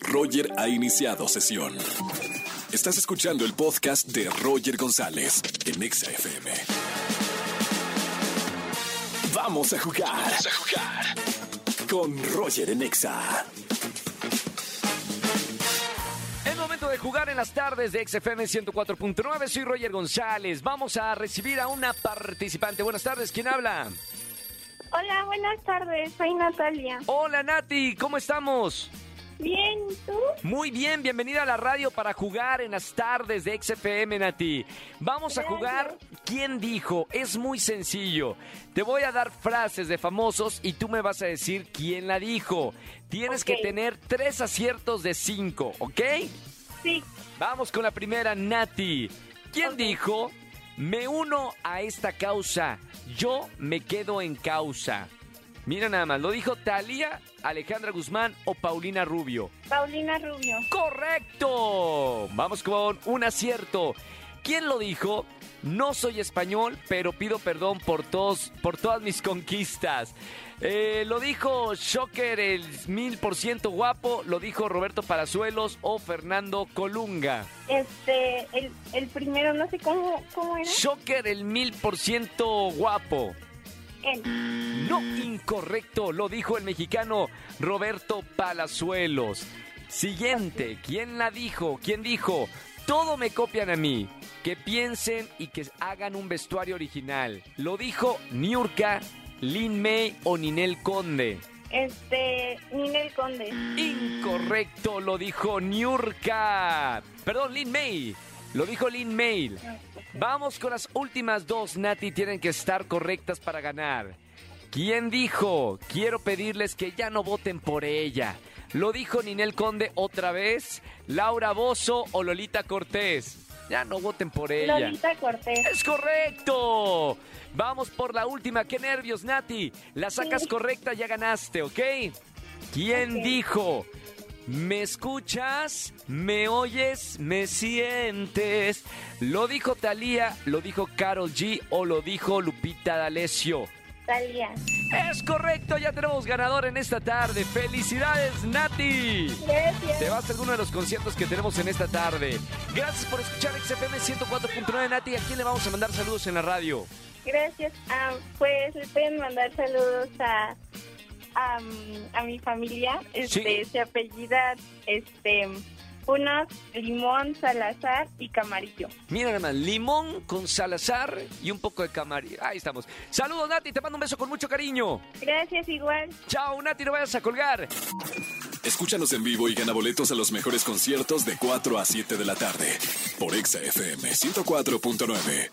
Roger ha iniciado sesión. Estás escuchando el podcast de Roger González en Exa FM. Vamos a jugar. Vamos a jugar. Con Roger en Exa. Es momento de jugar en las tardes de XFM 104.9. Soy Roger González. Vamos a recibir a una participante. Buenas tardes, ¿quién habla? Hola, buenas tardes, soy Natalia. Hola Nati, ¿cómo estamos? Bien, ¿y tú? Muy bien, bienvenida a la radio para jugar en las tardes de XFM, Nati. Vamos a jugar ¿Quién dijo? Es muy sencillo. Te voy a dar frases de famosos y tú me vas a decir quién la dijo. Tienes que tener tres aciertos de cinco, ¿ok? Sí, Vamos con la primera, Nati. ¿Quién dijo? Me uno a esta causa. Yo me quedo en causa. Mira nada más, lo dijo Talía, Alejandra Guzmán o Paulina Rubio. Paulina Rubio. ¡Correcto! Vamos con un acierto. ¿Quién lo dijo? No soy español, pero pido perdón por todos, por todas mis conquistas. Eh, lo dijo Shocker el mil por ciento guapo, lo dijo Roberto Palazuelos o Fernando Colunga. Este, el, el primero, no sé cómo, cómo era. Shocker el mil por ciento guapo. No, incorrecto, lo dijo el mexicano Roberto Palazuelos. Siguiente, ¿quién la dijo? ¿Quién dijo? Todo me copian a mí. Que piensen y que hagan un vestuario original. Lo dijo Niurka, Lin May o Ninel Conde. Este, Ninel Conde. Incorrecto, lo dijo Niurka. Perdón, Lin May. Lo dijo Lin May. Vamos con las últimas dos, Nati, tienen que estar correctas para ganar. ¿Quién dijo? Quiero pedirles que ya no voten por ella. ¿Lo dijo Ninel Conde otra vez? ¿Laura Bozo o Lolita Cortés? Ya no voten por ella. Lolita Cortés. ¡Es correcto! Vamos por la última. ¡Qué nervios, Nati! La sacas Sí. correcta, ya ganaste, ¿ok? ¿Quién dijo? ¿Me escuchas? ¿Me oyes? ¿Me sientes? ¿Lo dijo Thalía? ¿Lo dijo Carol G? ¿O lo dijo Lupita D'Alessio? Talía. Es correcto, ya tenemos ganador en esta tarde. ¡Felicidades, Nati! Gracias. Te vas a alguno de los conciertos que tenemos en esta tarde. Gracias por escuchar XFM 104.9, Nati. ¿A quién le vamos a mandar saludos en la radio? Gracias. Ah, pues le pueden mandar saludos a, a, a mi familia. Este, Sí. se apellida, este, unos Limón, Salazar y Camarillo. Mira nada más, limón con Salazar y un poco de camarillo. Ahí estamos. Saludos, Nati. Te mando un beso con mucho cariño. Gracias igual. Chao, Nati. No vayas a colgar. Escúchanos en vivo y gana boletos a los mejores conciertos de 4 a 7 de la tarde por Exa FM 104.9.